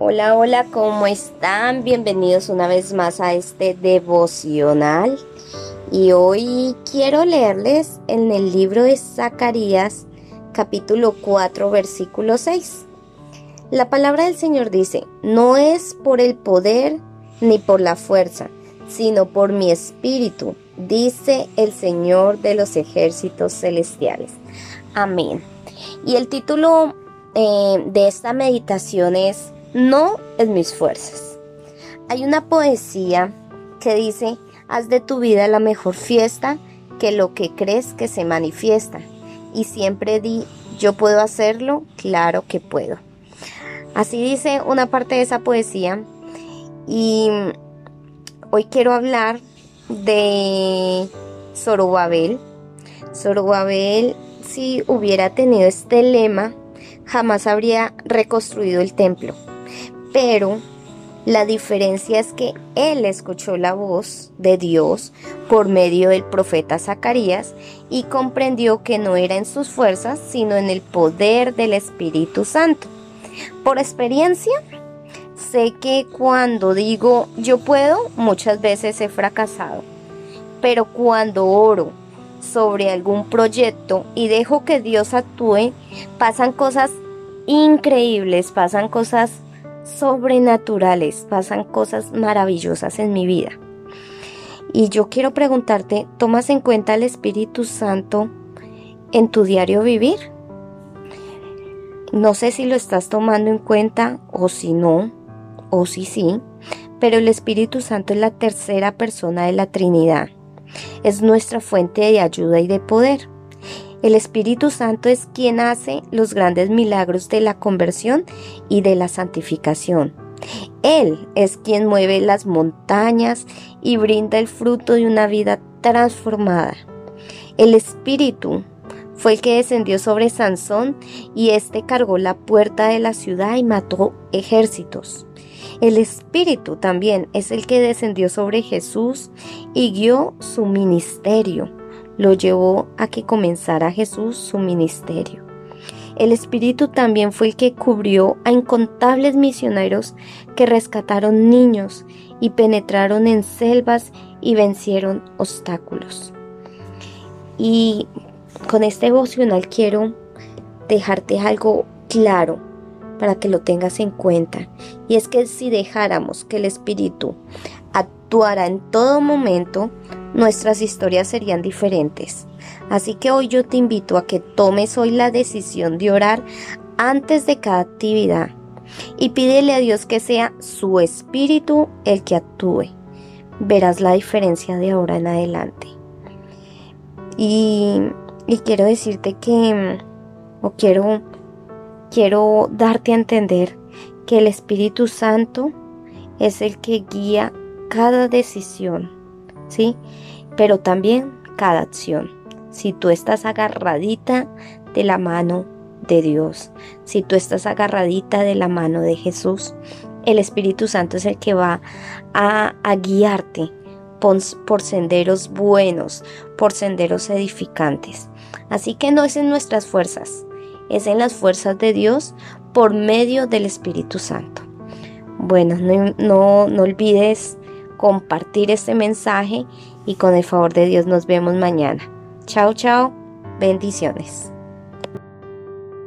Hola, hola, ¿cómo están? Bienvenidos una vez más a este devocional. Y hoy quiero leerles en el libro de Zacarías, capítulo 4, versículo 6. La palabra del Señor dice, no es por el poder ni por la fuerza, sino por mi espíritu, dice el Señor de los ejércitos celestiales. Amén. Y el título eh, de esta meditación es No es mis fuerzas. Hay una poesía que dice, haz de tu vida la mejor fiesta que lo que crees que se manifiesta. Y siempre di, yo puedo hacerlo, claro que puedo. Así dice una parte de esa poesía. Y hoy quiero hablar de Zorobabel. Zorobabel, si hubiera tenido este lema, jamás habría reconstruido el templo. Pero la diferencia es que él escuchó la voz de Dios por medio del profeta Zacarías y comprendió que no era en sus fuerzas, sino en el poder del Espíritu Santo. Por experiencia, sé que cuando digo yo puedo, muchas veces he fracasado. Pero cuando oro sobre algún proyecto y dejo que Dios actúe, pasan cosas increíbles, pasan cosas sobrenaturales, pasan cosas maravillosas en mi vida. Y yo quiero preguntarte, ¿tomas en cuenta el Espíritu Santo en tu diario vivir? No sé si lo estás tomando en cuenta o si no, o si sí, pero el Espíritu Santo es la tercera persona de la Trinidad. Es nuestra fuente de ayuda y de poder. El Espíritu Santo es quien hace los grandes milagros de la conversión y de la santificación. Él es quien mueve las montañas y brinda el fruto de una vida transformada. El Espíritu fue el que descendió sobre Sansón y éste cargó la puerta de la ciudad y mató ejércitos. El Espíritu también es el que descendió sobre Jesús y guió su ministerio lo llevó a que comenzara Jesús su ministerio. El Espíritu también fue el que cubrió a incontables misioneros que rescataron niños y penetraron en selvas y vencieron obstáculos. Y con este devocional quiero dejarte algo claro para que lo tengas en cuenta. Y es que si dejáramos que el Espíritu actuara en todo momento, nuestras historias serían diferentes. Así que hoy yo te invito a que tomes hoy la decisión de orar antes de cada actividad y pídele a Dios que sea su espíritu el que actúe. Verás la diferencia de ahora en adelante. Y, y quiero decirte que, o quiero, quiero darte a entender que el Espíritu Santo es el que guía cada decisión ¿sí? Pero también cada acción. Si tú estás agarradita de la mano de Dios, si tú estás agarradita de la mano de Jesús, el Espíritu Santo es el que va a, guiarte por, por senderos buenos, por senderos edificantes. Así que no es en nuestras fuerzas, es en las fuerzas de Dios por medio del Espíritu Santo. Bueno, no, no, no olvides compartir este mensaje y con el favor de Dios nos vemos mañana. Chao, chao. Bendiciones.